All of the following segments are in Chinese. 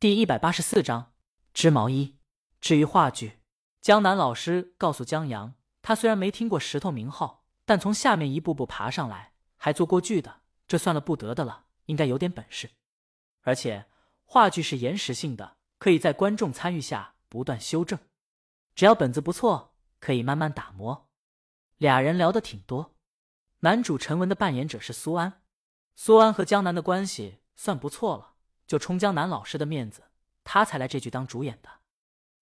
第一百八十四章织毛衣。至于话剧，江南老师告诉江阳，他虽然没听过石头名号，但从下面一步步爬上来，还做过剧的，这算了不得的了，应该有点本事。而且话剧是延时性的，可以在观众参与下不断修正。只要本子不错，可以慢慢打磨。俩人聊的挺多。男主陈文的扮演者是苏安，苏安和江南的关系算不错了。就冲江南老师的面子，他才来这剧当主演的。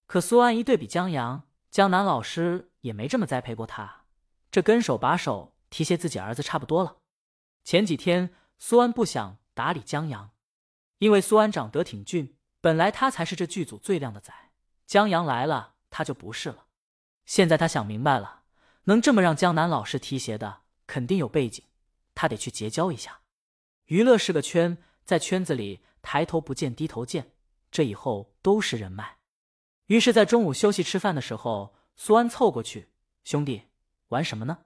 可苏安一对比江阳，江南老师也没这么栽培过他，这跟手把手提携自己儿子差不多了。前几天苏安不想打理江阳，因为苏安长得挺俊，本来他才是这剧组最靓的仔，江阳来了他就不是了。现在他想明白了，能这么让江南老师提携的，肯定有背景，他得去结交一下。娱乐是个圈，在圈子里。抬头不见低头见，这以后都是人脉。于是，在中午休息吃饭的时候，苏安凑过去：“兄弟，玩什么呢？”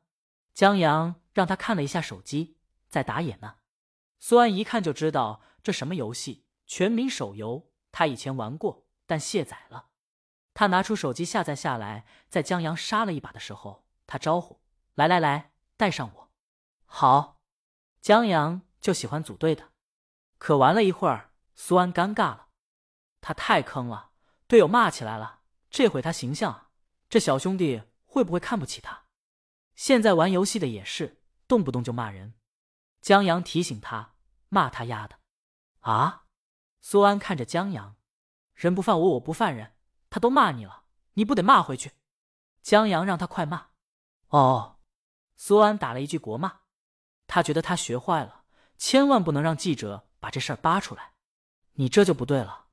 江阳让他看了一下手机，在打野呢。苏安一看就知道这什么游戏，全民手游。他以前玩过，但卸载了。他拿出手机下载下来，在江阳杀了一把的时候，他招呼：“来来来，带上我。”好，江阳就喜欢组队的。可玩了一会儿。苏安尴尬了，他太坑了，队友骂起来了，这毁他形象。这小兄弟会不会看不起他？现在玩游戏的也是，动不动就骂人。江阳提醒他，骂他丫的啊！苏安看着江阳，人不犯我，我不犯人。他都骂你了，你不得骂回去？江阳让他快骂。哦，苏安打了一句国骂，他觉得他学坏了，千万不能让记者把这事儿扒出来。你这就不对了，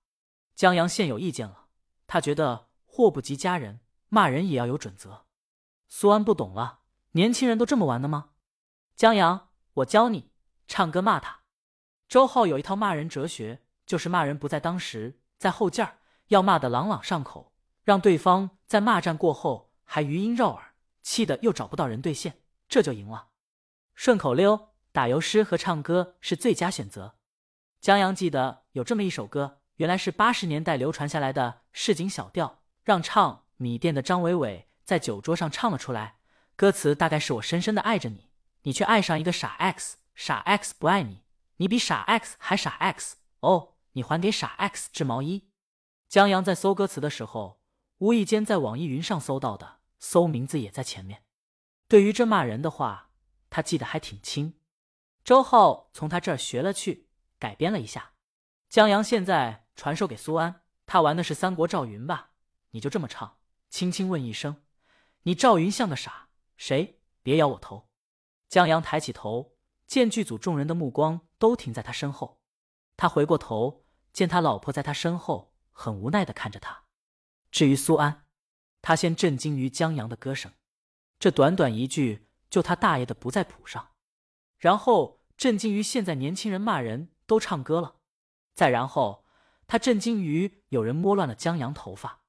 江阳现有意见了。他觉得祸不及家人，骂人也要有准则。苏安不懂了，年轻人都这么玩的吗？江阳，我教你唱歌骂他。周浩有一套骂人哲学，就是骂人不在当时，在后劲儿，要骂得朗朗上口，让对方在骂战过后还余音绕耳，气得又找不到人兑现，这就赢了。顺口溜、打油诗和唱歌是最佳选择。江阳记得有这么一首歌，原来是八十年代流传下来的市井小调，让唱米店的张伟伟在酒桌上唱了出来。歌词大概是我深深的爱着你，你却爱上一个傻 X，傻 X 不爱你，你比傻 X 还傻 X 哦，你还给傻 X 织毛衣。江阳在搜歌词的时候，无意间在网易云上搜到的，搜名字也在前面。对于这骂人的话，他记得还挺清。周浩从他这儿学了去。改编了一下，江阳现在传授给苏安，他玩的是三国赵云吧？你就这么唱，轻轻问一声，你赵云像个傻，谁？别摇我头。江阳抬起头，见剧组众人的目光都停在他身后，他回过头，见他老婆在他身后，很无奈的看着他。至于苏安，他先震惊于江阳的歌声，这短短一句就他大爷的不在谱上，然后震惊于现在年轻人骂人。都唱歌了，再然后，他震惊于有人摸乱了江阳头发，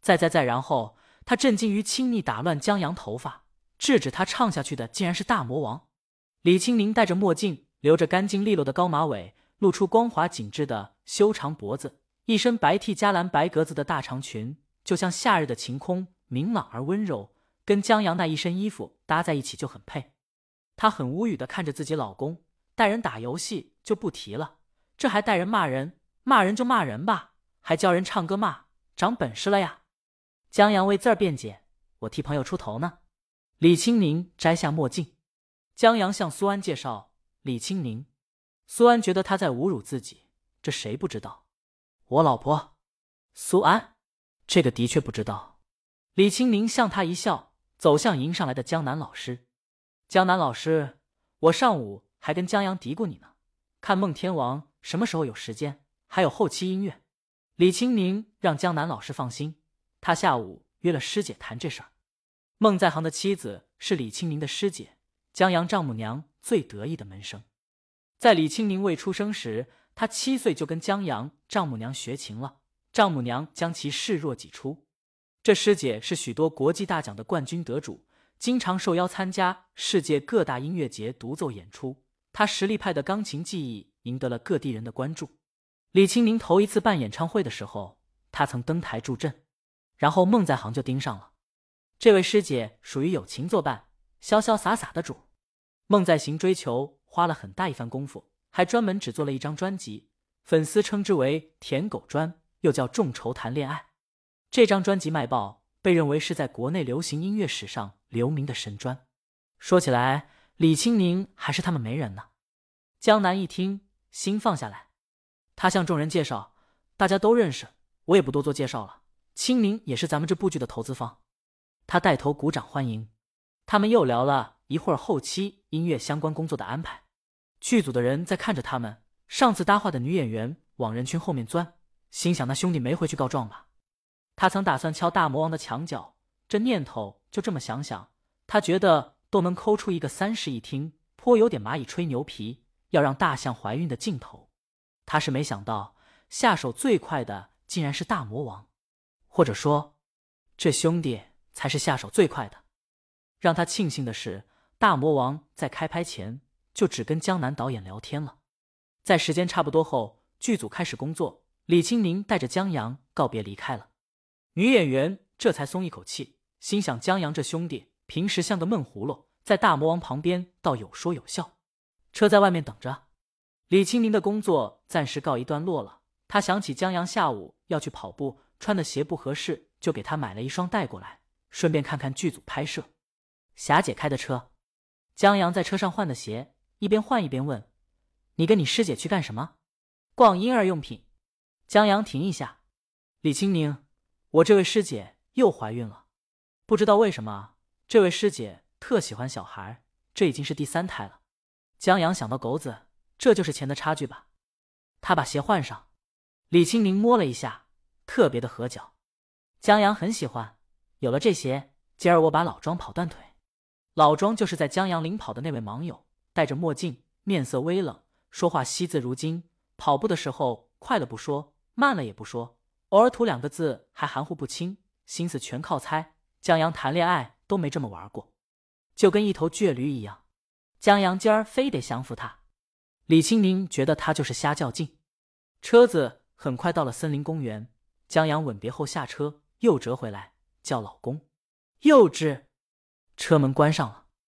再再再然后，他震惊于轻易打乱江阳头发，制止他唱下去的竟然是大魔王李青宁，戴着墨镜，留着干净利落的高马尾，露出光滑紧致的修长脖子，一身白 T 加蓝白格子的大长裙，就像夏日的晴空，明朗而温柔，跟江阳那一身衣服搭在一起就很配。她很无语的看着自己老公。带人打游戏就不提了，这还带人骂人，骂人就骂人吧，还教人唱歌骂，长本事了呀！江阳为字儿辩解：“我替朋友出头呢。”李青宁摘下墨镜，江阳向苏安介绍李青宁。苏安觉得他在侮辱自己，这谁不知道？我老婆苏安，这个的确不知道。李青宁向他一笑，走向迎上来的江南老师。江南老师，我上午。还跟江阳嘀咕你呢，看孟天王什么时候有时间，还有后期音乐。李青宁让江南老师放心，他下午约了师姐谈这事儿。孟在行的妻子是李青宁的师姐，江阳丈母娘最得意的门生。在李青宁未出生时，他七岁就跟江阳丈母娘学琴了，丈母娘将其视若己出。这师姐是许多国际大奖的冠军得主，经常受邀参加世界各大音乐节独奏演出。他实力派的钢琴技艺赢得了各地人的关注。李清明头一次办演唱会的时候，他曾登台助阵，然后孟在行就盯上了。这位师姐属于友情作伴、潇潇洒洒的主。孟在行追求花了很大一番功夫，还专门只做了一张专辑，粉丝称之为“舔狗专”，又叫“众筹谈恋爱”。这张专辑卖爆，被认为是在国内流行音乐史上留名的神专。说起来，李青宁还是他们媒人呢。江南一听，心放下来，他向众人介绍：“大家都认识，我也不多做介绍了。青宁也是咱们这部剧的投资方。”他带头鼓掌欢迎，他们又聊了一会儿后期音乐相关工作的安排。剧组的人在看着他们，上次搭话的女演员往人群后面钻，心想那兄弟没回去告状吧？他曾打算敲大魔王的墙角，这念头就这么想想，他觉得都能抠出一个三室一厅，颇有点蚂蚁吹牛皮，要让大象怀孕的劲头。他是没想到下手最快的竟然是大魔王，或者说这兄弟。才是下手最快的。让他庆幸的是，大魔王在开拍前就只跟江南导演聊天了。在时间差不多后，剧组开始工作，李青宁带着江阳告别离开了。女演员这才松一口气，心想江阳这兄弟平时像个闷葫芦，在大魔王旁边倒有说有笑。车在外面等着，李青宁的工作暂时告一段落了。他想起江阳下午要去跑步，穿的鞋不合适，就给他买了一双带过来。顺便看看剧组拍摄，霞姐开的车，江阳在车上换的鞋，一边换一边问：“你跟你师姐去干什么？”“逛婴儿用品。”江阳停一下，李青宁，我这位师姐又怀孕了，不知道为什么，这位师姐特喜欢小孩，这已经是第三胎了。江阳想到狗子，这就是钱的差距吧？他把鞋换上，李青宁摸了一下，特别的合脚，江阳很喜欢。有了这鞋，今儿我把老庄跑断腿。老庄就是在江阳领跑的那位网友，戴着墨镜，面色微冷，说话惜字如金。跑步的时候，快了不说，慢了也不说，偶尔吐两个字还含糊不清，心思全靠猜。江阳谈恋爱都没这么玩过，就跟一头倔驴一样。江阳今儿非得降服他。李青宁觉得他就是瞎较劲。车子很快到了森林公园，江阳吻别后下车，又折回来。叫老公，幼稚。车门关上了。